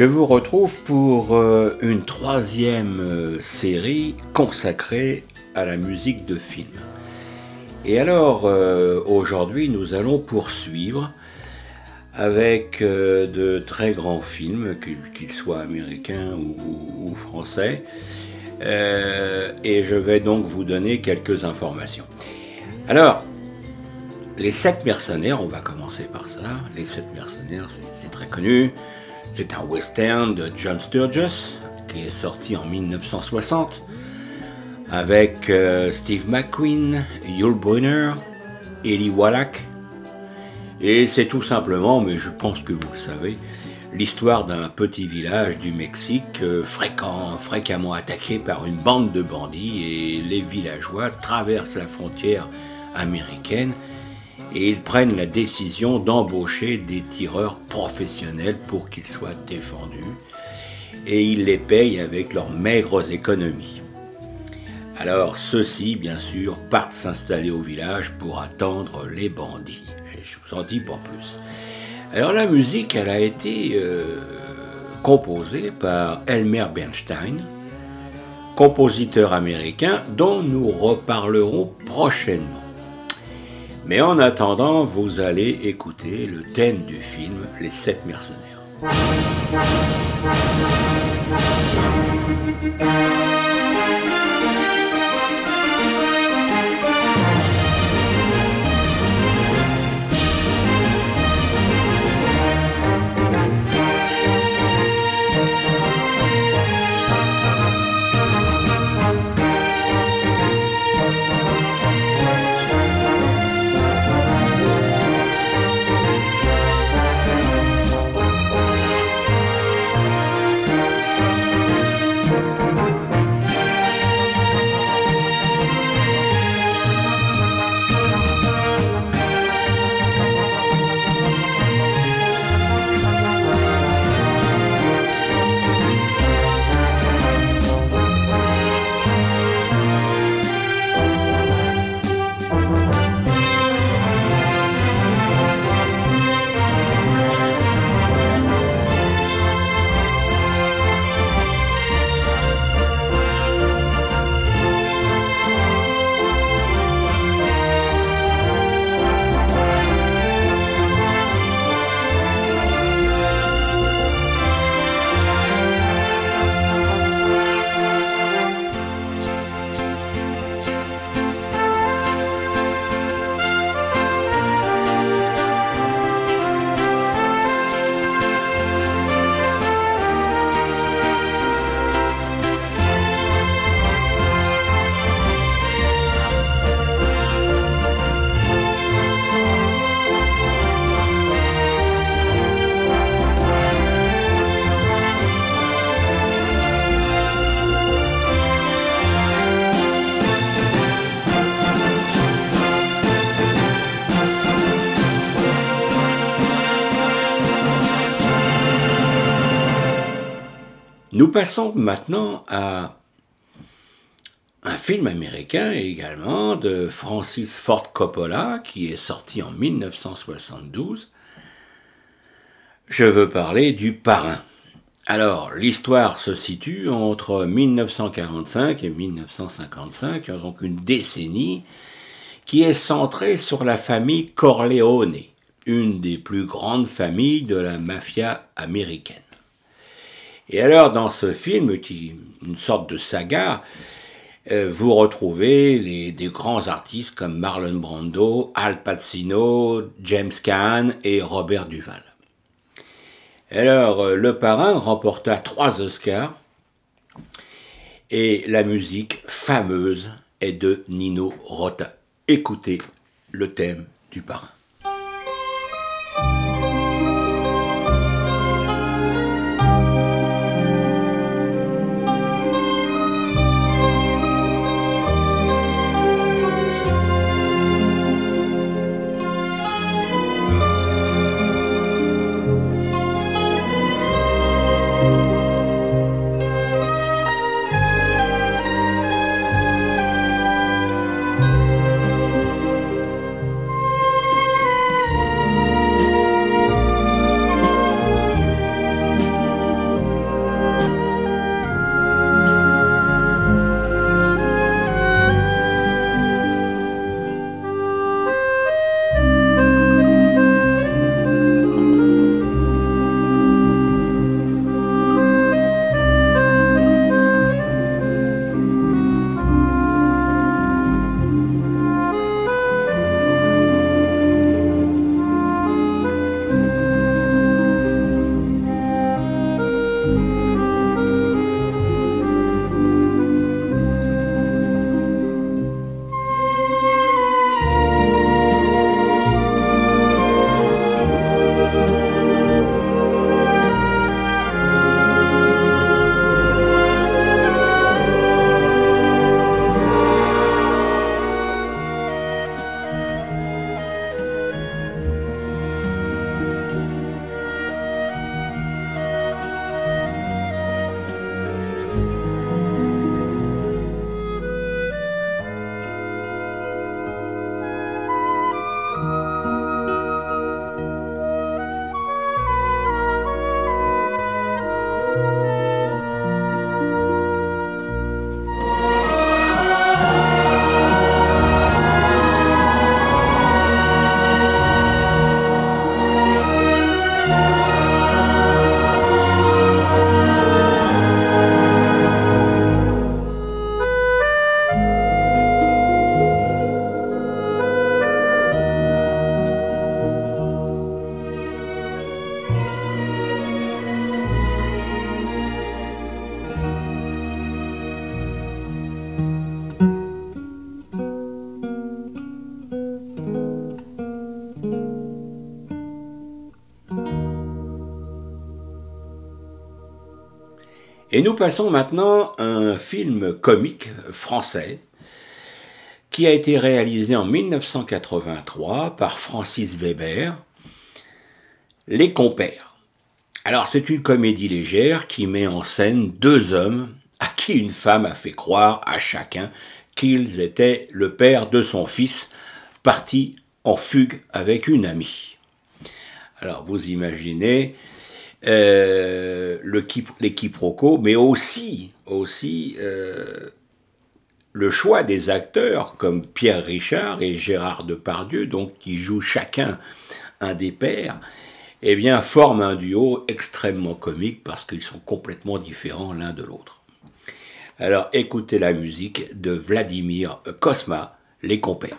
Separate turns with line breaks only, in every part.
Je vous retrouve pour euh, une troisième euh, série consacrée à la musique de film. Et alors, euh, aujourd'hui, nous allons poursuivre avec de très grands films, qu'ils soient américains ou, français. et je vais donc vous donner quelques informations. Alors, les sept mercenaires, on va commencer par ça. Les sept mercenaires, c'est très connu. C'est un western de John Sturges qui est sorti en 1960 avec euh, Steve McQueen, Yul Brynner, Eli Wallach. Et c'est tout simplement, mais je pense que vous le savez, l'histoire d'un petit village du Mexique euh, fréquemment attaqué par une bande de bandits et les villageois traversent la frontière américaine et ils prennent la décision d'embaucher des tireurs professionnels pour qu'ils soient défendus et ils les payent avec leurs maigres économies. Alors ceux-ci, bien sûr, partent s'installer au village pour attendre les bandits. Et je vous en dis pas plus. Alors la musique, elle a été euh, composée par Elmer Bernstein, compositeur américain dont nous reparlerons prochainement. Mais en attendant, vous allez écouter le thème du film Les Sept Mercenaires. Nous passons maintenant à un film américain également de Francis Ford Coppola qui est sorti en 1972. Je veux parler du parrain. Alors, l'histoire se situe entre 1945 et 1955, donc une décennie qui est centrée sur la famille Corleone, une des plus grandes familles de la mafia américaine. Et alors, dans ce film, qui une sorte de saga, euh, vous retrouvez des grands artistes comme Marlon Brando, Al Pacino, James Caan et Robert Duval. Alors, euh, Le Parrain remporta trois Oscars et la musique fameuse est de Nino Rota. Écoutez le thème du Parrain. Passons maintenant à un film comique français qui a été réalisé en 1983 par Francis Weber, Les Compères. Alors c'est une comédie légère qui met en scène deux hommes à qui une femme a fait croire à chacun qu'ils étaient le père de son fils, parti en fugue avec une amie. Alors vous imaginez euh, le les quiproquos, mais aussi, aussi euh, le choix des acteurs comme Pierre Richard et Gérard Depardieu, donc qui jouent chacun un des pères, eh bien forment un duo extrêmement comique parce qu'ils sont complètement différents l'un de l'autre. Alors écoutez la musique de Vladimir Kosma, Les Compères.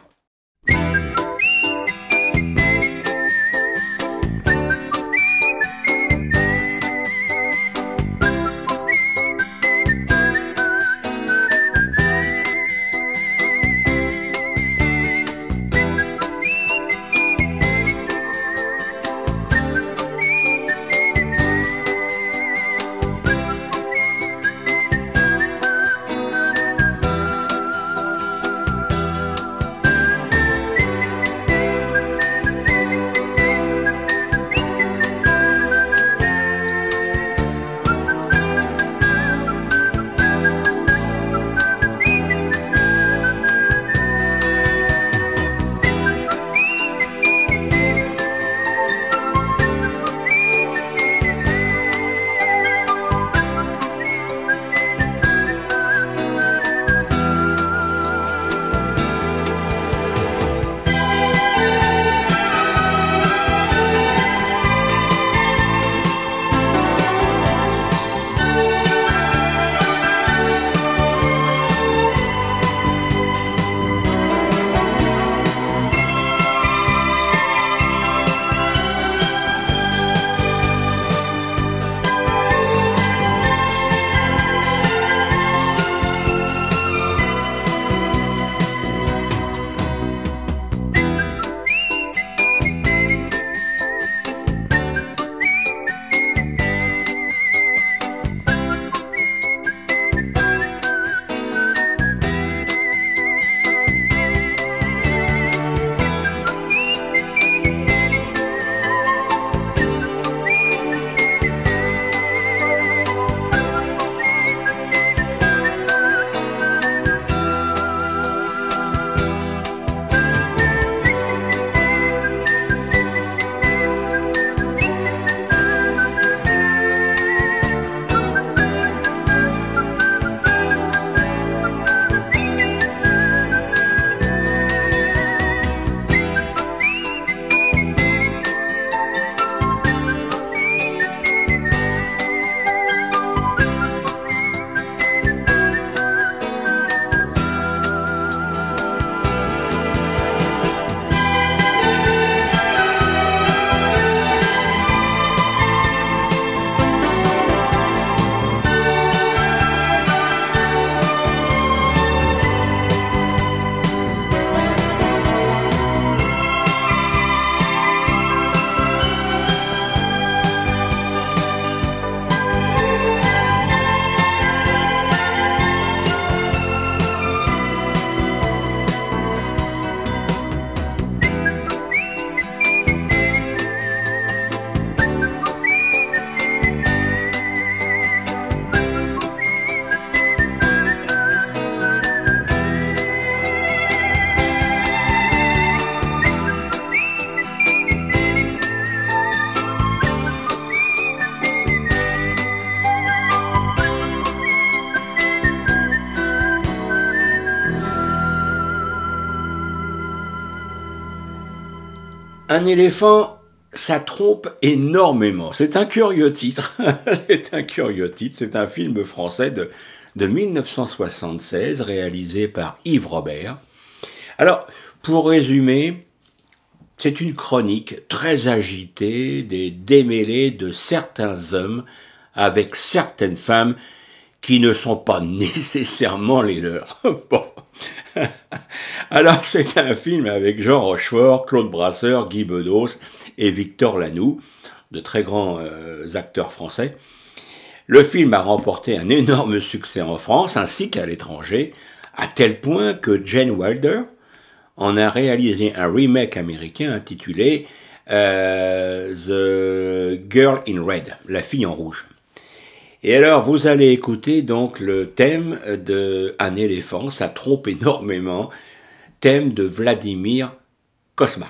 Un éléphant, ça trompe énormément. C'est un curieux titre. c'est un curieux titre. C'est un film français de, de 1976 réalisé par Yves Robert. Alors, pour résumer, c'est une chronique très agitée des démêlés de certains hommes avec certaines femmes qui ne sont pas nécessairement les leurs. Alors, c'est un film avec Jean Rochefort, Claude Brasseur, Guy Bedos et Victor Lanoux, de très grands euh, acteurs français. Le film a remporté un énorme succès en France ainsi qu'à l'étranger, à tel point que Jane Wilder en a réalisé un remake américain intitulé euh, The Girl in Red, la fille en rouge. Et alors, vous allez écouter donc le thème de Un éléphant, ça trompe énormément, thème de Vladimir Kosma.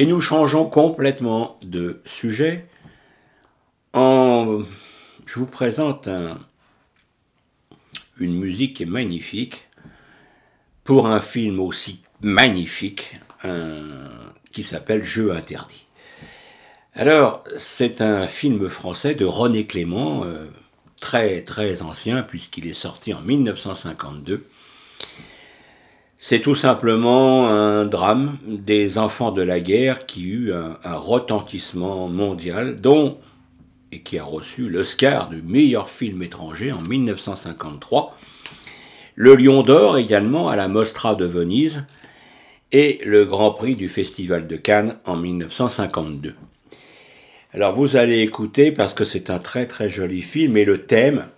Et nous changeons complètement de sujet. Je vous présente une musique qui est magnifique pour un film aussi magnifique qui s'appelle Jeu interdit. Alors, c'est un film français de René Clément, euh, très très ancien puisqu'il est sorti en 1952 c'est tout simplement un drame des enfants de la guerre qui eut un, retentissement mondial, dont et qui a reçu l'Oscar du meilleur film étranger en 1953, le Lion d'Or également à la Mostra de Venise et le Grand Prix du Festival de Cannes en 1952. Alors vous allez écouter parce que c'est un très très joli film et le thème,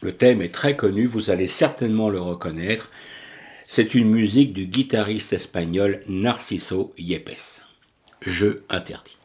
le thème est très connu, vous allez certainement le reconnaître. C'est une musique du guitariste espagnol Narciso Yepes. Jeu interdit.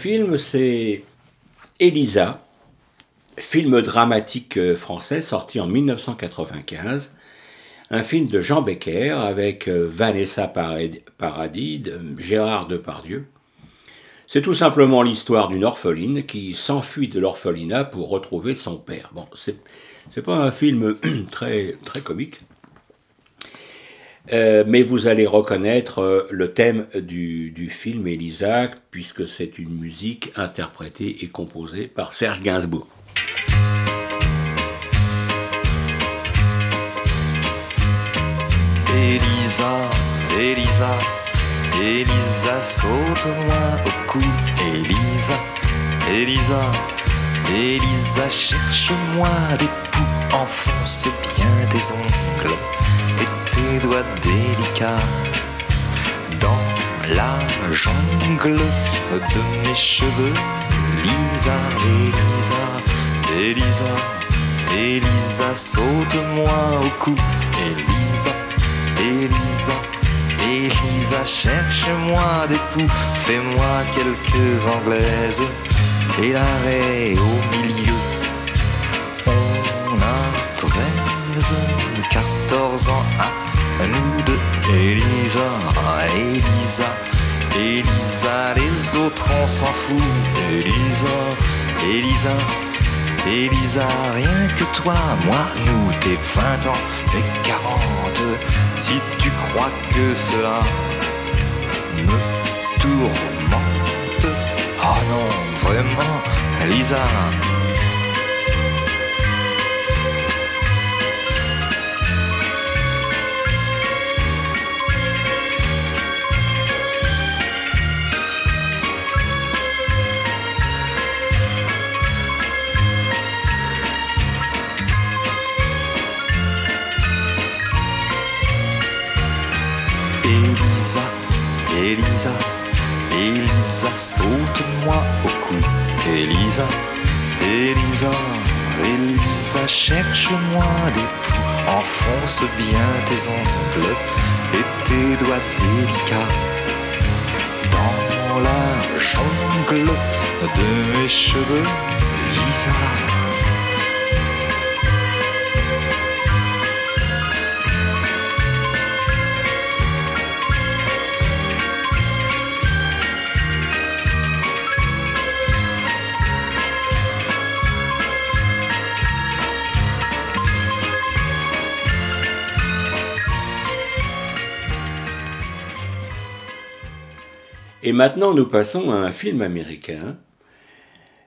Film, c'est Elisa, film dramatique euh, français sorti en 1995. Un film de Jean Becker avec euh, Vanessa Paradis, Gérard Depardieu. C'est tout simplement l'histoire d'une orpheline qui s'enfuit de l'orphelinat pour retrouver son père. Bon, c'est pas un film très, très comique, euh, mais vous allez reconnaître euh, le thème du, du film Elisa, puisque c'est une musique interprétée et composée par Serge Gainsbourg.
Elisa, Elisa, Elisa, saute-moi au. Elisa, Elisa, Elisa, cherche-moi des poux, enfonce bien tes ongles doigts délicats dans la jungle de mes cheveux. Lisa, Elisa, Elisa, Elisa, saute-moi au cou. Elisa, Elisa, Elisa, cherche-moi des poux, fais-moi quelques anglaises et l'arrêt au milieu. On a treize, quatorze ans à nous deux, Elisa, Elisa, Elisa, les autres on s'en fout, Elisa, Elisa, Elisa, rien que toi, moi, nous, t'es 20 ans et 40, si tu crois que cela me tourmente, ah non, vraiment, Elisa. Elisa, Elisa, Elisa, saute-moi au cou. Elisa, Elisa, Elisa, cherche-moi des poux. Enfonce bien tes ongles et tes doigts délicats dans la jungle de mes cheveux. Lisa.
Et maintenant, nous passons à un film américain.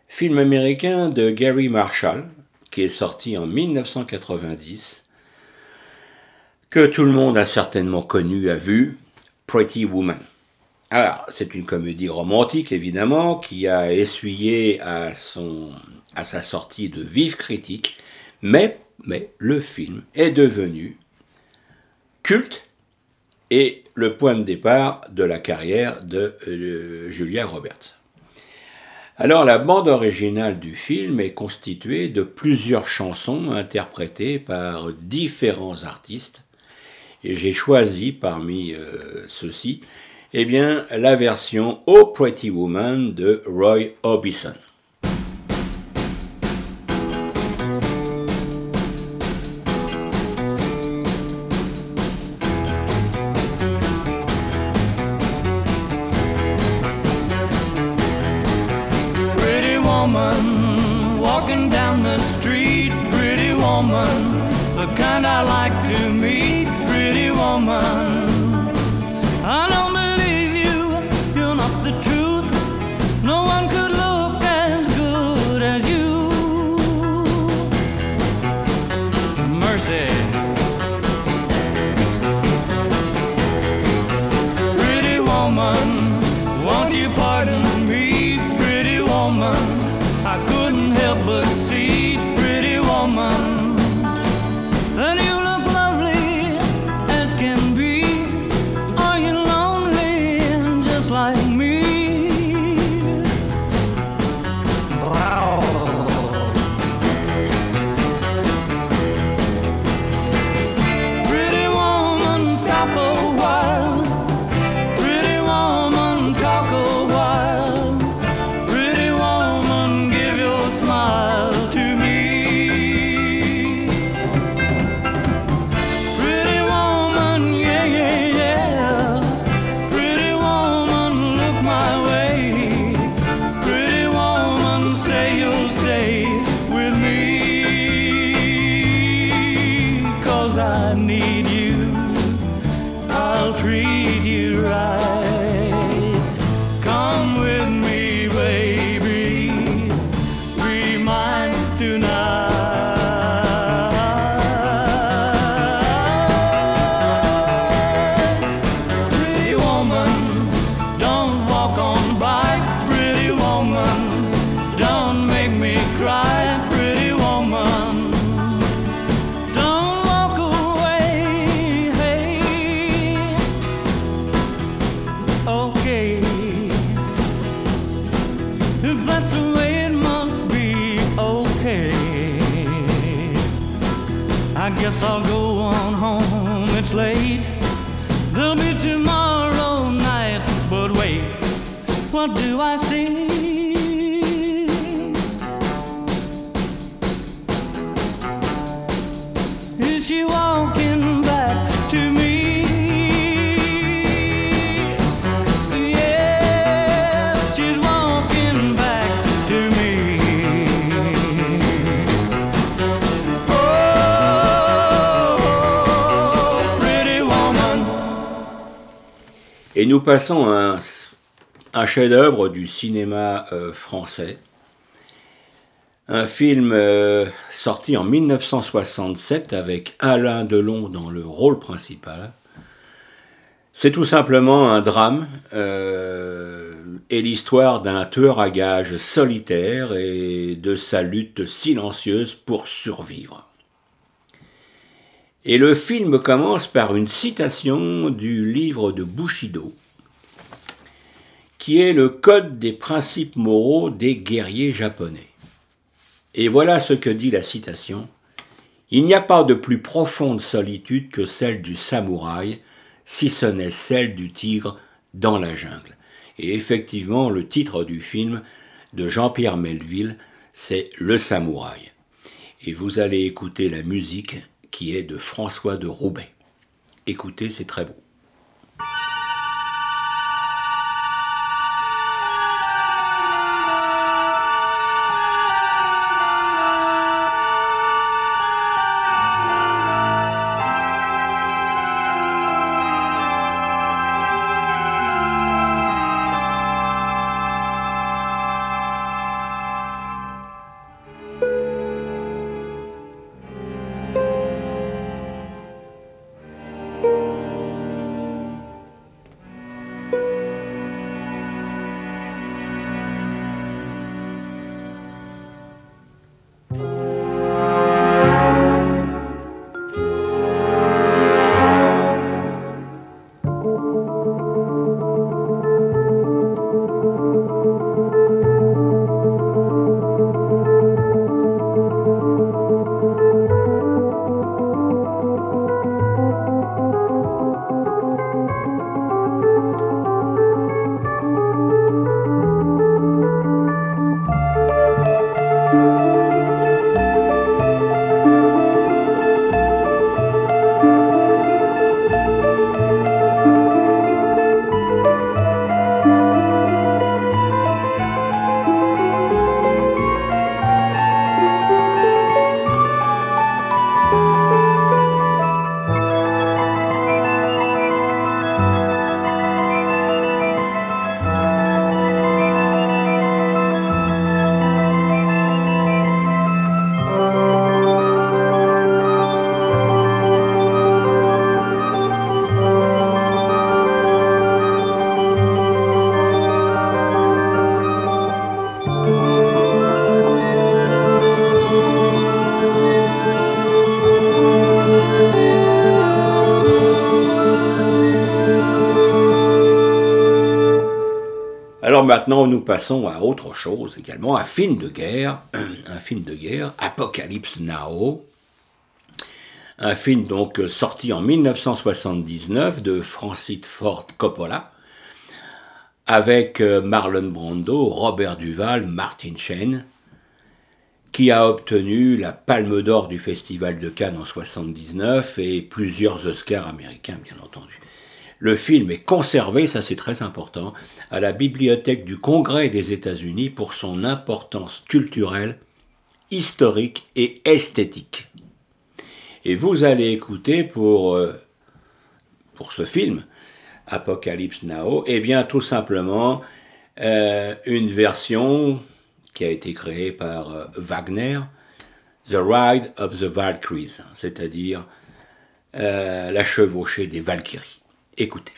Film américain de Gary Marshall, qui est sorti en 1990, que tout le monde a certainement connu, a vu, Pretty Woman. Alors, c'est une comédie romantique, évidemment, qui a essuyé à, son, à sa sortie de vives critiques, mais, mais le film est devenu culte le point de départ de la carrière de euh, Julia Roberts. Alors la bande originale du film est constituée de plusieurs chansons interprétées par différents artistes et j'ai choisi parmi euh, ceux-ci eh bien, la version Oh Pretty Woman de Roy Orbison. Passons à un, chef-d'œuvre du cinéma euh, français. Un film euh, sorti en 1967 avec Alain Delon dans le rôle principal. C'est tout simplement un drame euh, et l'histoire d'un tueur à gages solitaire et de sa lutte silencieuse pour survivre. Et le film commence par une citation du livre de Bushido, qui est le code des principes moraux des guerriers japonais. Et voilà ce que dit la citation. Il n'y a pas de plus profonde solitude que celle du samouraï, si ce n'est celle du tigre dans la jungle. Et effectivement, le titre du film de Jean-Pierre Melville, c'est Le samouraï. Et vous allez écouter la musique qui est de François de Roubaix. Écoutez, c'est très beau. Maintenant, nous passons à autre chose également, un film de guerre, un film de guerre, Apocalypse Now, un film donc sorti en 1979 de Francis Ford Coppola, avec euh, Marlon Brando, Robert Duval, Martin Sheen, qui a obtenu la Palme d'Or du Festival de Cannes en 79 et plusieurs Oscars américains, bien entendu. Le film est conservé, ça c'est très important, à la bibliothèque du Congrès des États-Unis pour son importance culturelle, historique et esthétique. Et vous allez écouter pour, euh, pour ce film, Apocalypse Now, eh bien tout simplement euh, une version qui a été créée par euh, Wagner, The Ride of the Valkyries, c'est-à-dire la chevauchée des Valkyries. Écoutez.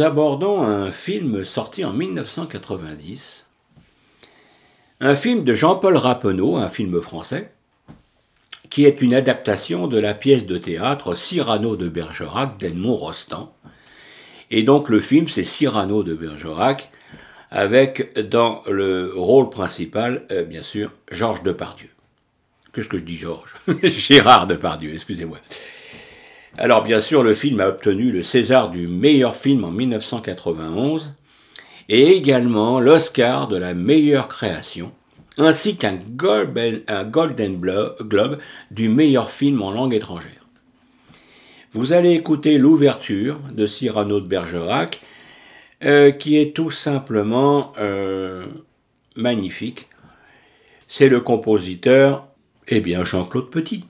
Abordons un film sorti en 1990, un film de Jean-Paul Rappeneau, un film français, qui est une adaptation de la pièce de théâtre Cyrano de Bergerac d'Edmond Rostand. Et donc le film, c'est Cyrano de Bergerac, avec dans le rôle principal, euh, bien sûr, Georges Depardieu. Qu'est-ce que je dis, Georges? Gérard Depardieu, excusez-moi. Alors bien sûr, le film a obtenu le César du meilleur film en 1991 et également l'Oscar de la meilleure création, ainsi qu'un Golden, Globe du meilleur film en langue étrangère. Vous allez écouter l'ouverture de Cyrano de Bergerac, euh, qui est tout simplement euh, magnifique. C'est le compositeur, eh bien Jean-Claude Petit.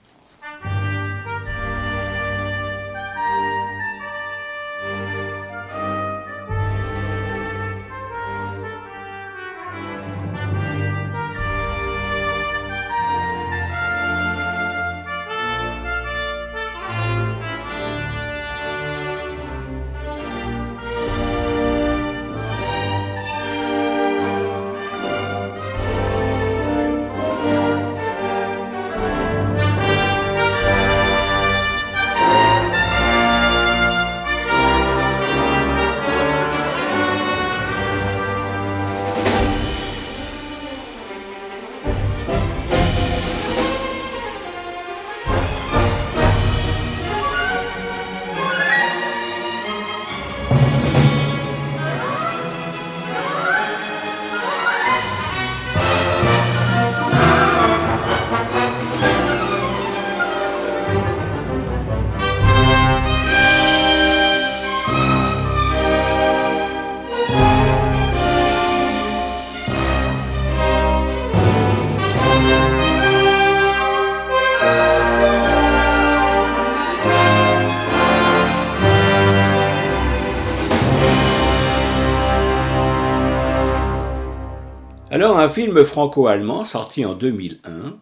Alors un film franco-allemand sorti en 2001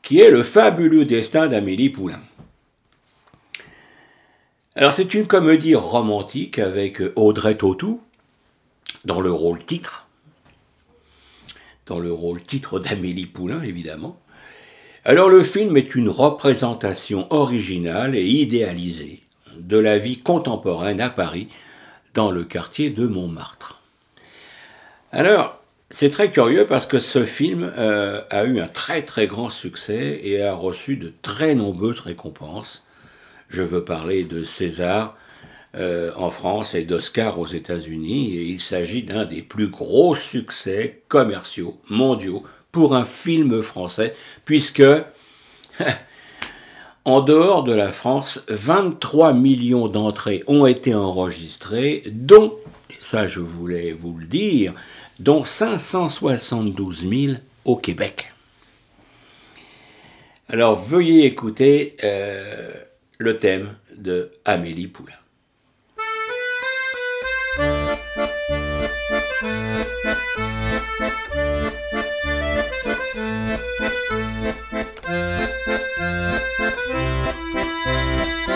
qui est Le fabuleux destin d'Amélie Poulain. Alors c'est une comédie romantique avec Audrey Tautou dans le rôle titre, dans le rôle titre d'Amélie Poulain évidemment. Alors le film est une représentation originale et idéalisée de la vie contemporaine à Paris dans le quartier de Montmartre. Alors, c'est très curieux parce que ce film euh, a eu un très très grand succès et a reçu de très nombreuses récompenses. Je veux parler de César euh, en France et d'Oscar aux États-Unis il s'agit d'un des plus gros succès commerciaux mondiaux pour un film français puisque en dehors de la France, 23 millions d'entrées ont été enregistrées, dont, ça je voulais vous le dire, dont 572 000 au Québec. Alors veuillez écouter euh, le thème de Amélie Poulain.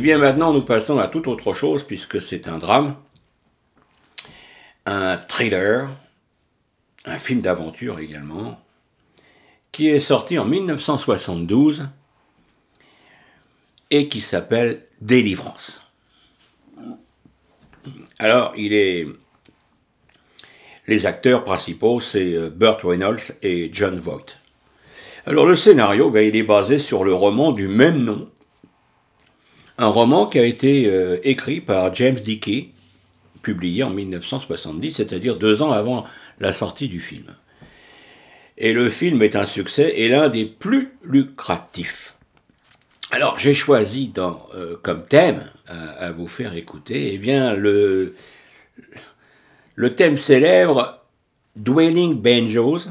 bien maintenant, nous passons à toute autre chose puisque c'est un drame, un thriller, un film d'aventure également, qui est sorti en 1972 et qui s'appelle Délivrance. Alors, il est. Les acteurs principaux, c'est euh, Burt Reynolds et John Voight. Alors, le scénario, ben, il est basé sur le roman du même nom un roman qui a été euh, écrit par James Dickey, publié en 1970, c'est-à-dire deux ans avant la sortie du film. Et le film est un succès et l'un des plus lucratifs. Alors j'ai choisi euh, comme thème à, vous faire écouter eh bien, le, le thème célèbre Dwelling Banjos,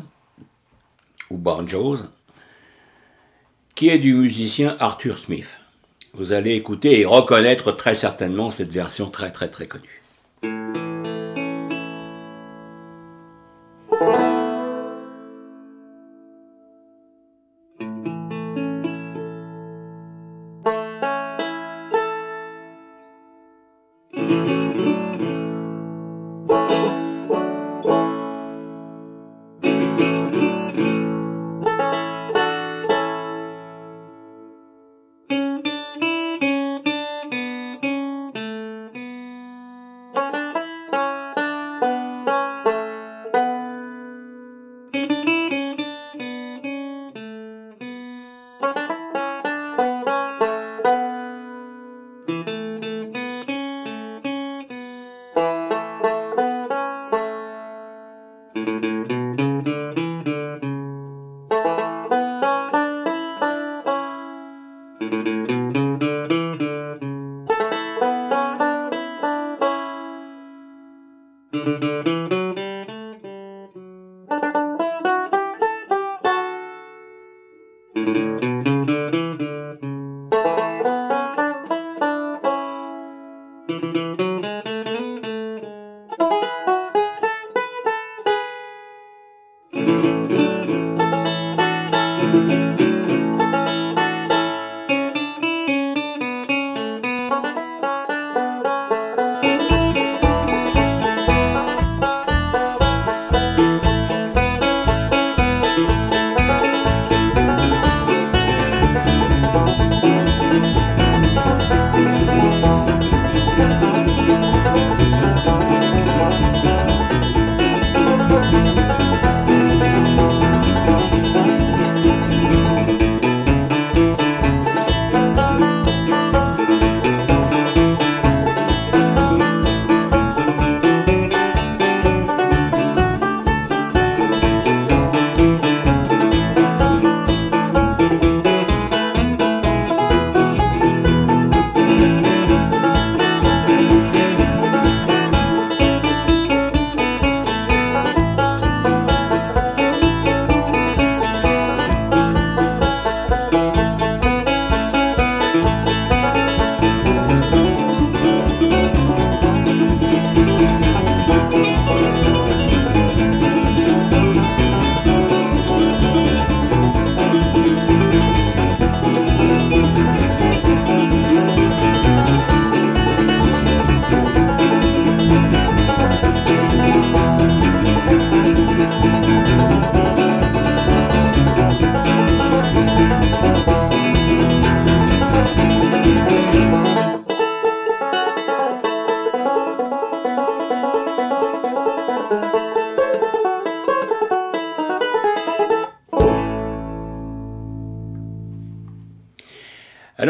ou Banjos, qui est du musicien Arthur Smith. Vous allez écouter et reconnaître très certainement cette version très très très connue.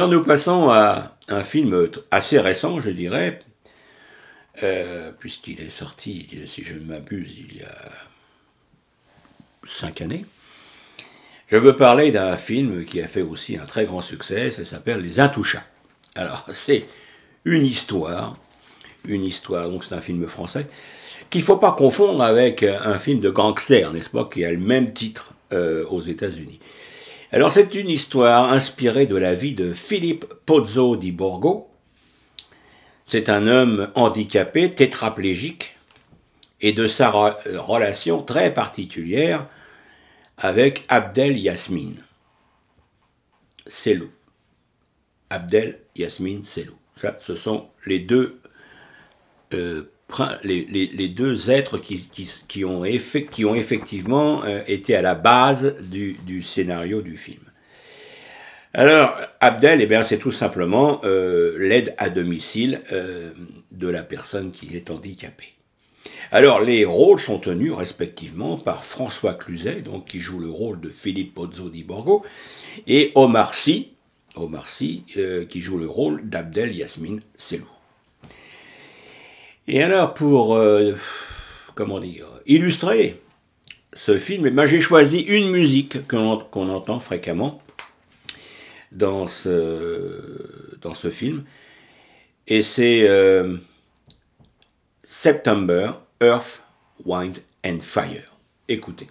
Nous passons à un film assez récent, je dirais, euh, puisqu'il est sorti, si je ne m'abuse, il y a cinq années. Je veux parler d'un film qui a fait aussi un très grand succès, ça s'appelle Les Intouchables. Alors c'est une histoire, une histoire, donc c'est un film français, qu'il ne faut pas confondre avec un film de gangster, n'est-ce pas, qui a le même titre euh, aux États-Unis. Alors c'est une histoire inspirée de la vie de Philippe Pozzo di Borgo. C'est un homme handicapé, tétraplégique, et de sa relation très particulière avec Abdel Yasmine Selou. Abdel Yasmine Selou. Ce sont les deux euh, les, deux êtres qui, ont, effectivement euh, été à la base du, scénario du film. Alors, Abdel, eh c'est tout simplement euh, l'aide à domicile euh, de la personne qui est handicapée. Alors, les rôles sont tenus respectivement par François Cluzet, donc, qui joue le rôle de Philippe Pozzo di Borgo, et Omar Sy, Omar Sy qui joue le rôle d'Abdel Yasmine Selou. Et alors, pour, euh, comment dire, illustrer ce film, eh ben, j'ai choisi une musique qu'on entend fréquemment dans ce, dans ce film. Et c'est euh, September, Earth, Wind and Fire. Écoutez.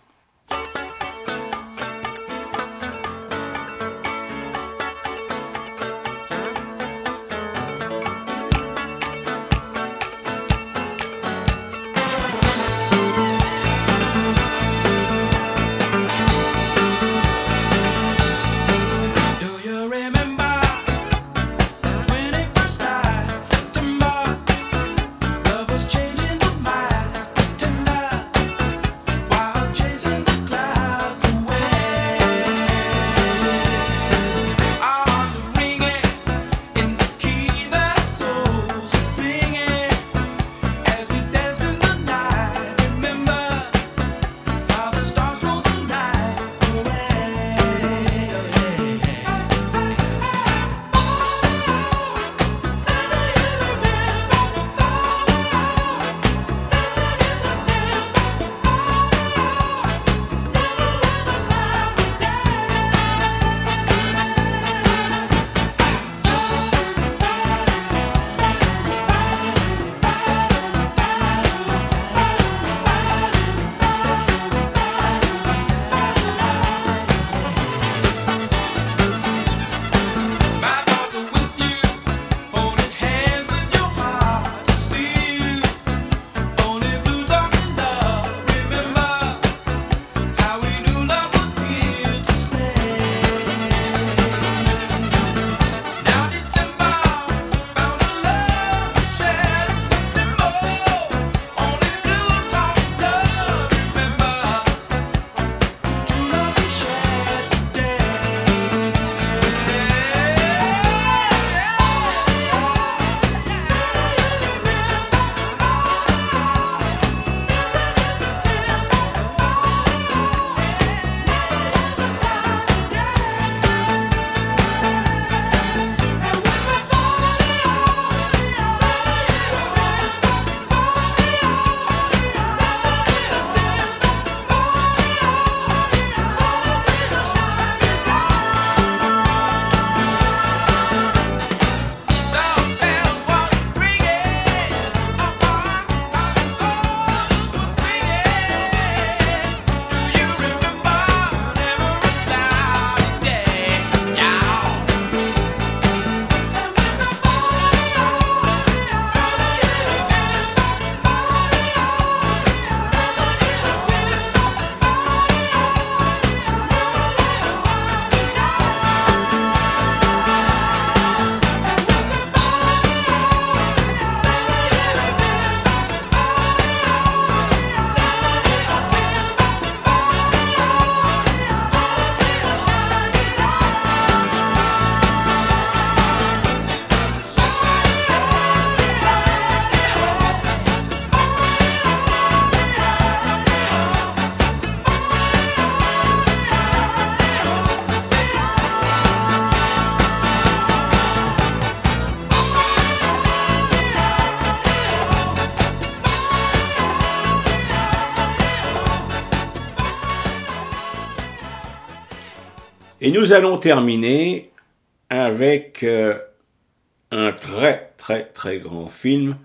Nous allons terminer avec euh, un très très très grand film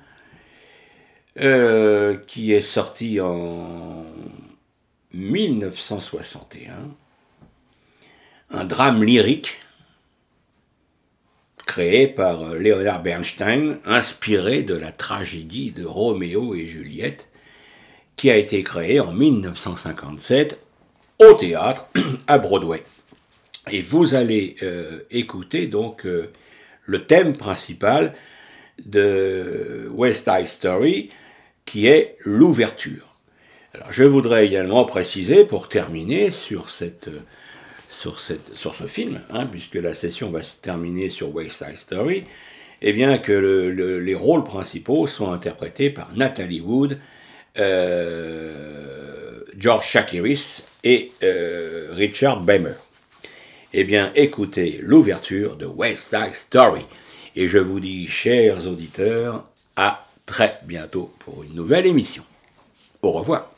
euh, qui est sorti en 1961. Un drame lyrique créé par Leonard Bernstein, inspiré de la tragédie de Roméo et Juliette, qui a été créé en 1957 au théâtre à Broadway. Et vous allez euh, écouter donc euh, le thème principal de West Side Story, qui est l'ouverture. Alors je voudrais également préciser, pour terminer sur cette sur, cette, sur ce film, hein, puisque la session va se terminer sur West Side Story, eh bien que les rôles principaux sont interprétés par Natalie Wood, euh, George Shakiris et Richard Bemer. Eh bien, écoutez l'ouverture de West Side Story. Et je vous dis, chers auditeurs, à très bientôt pour une nouvelle émission. Au revoir.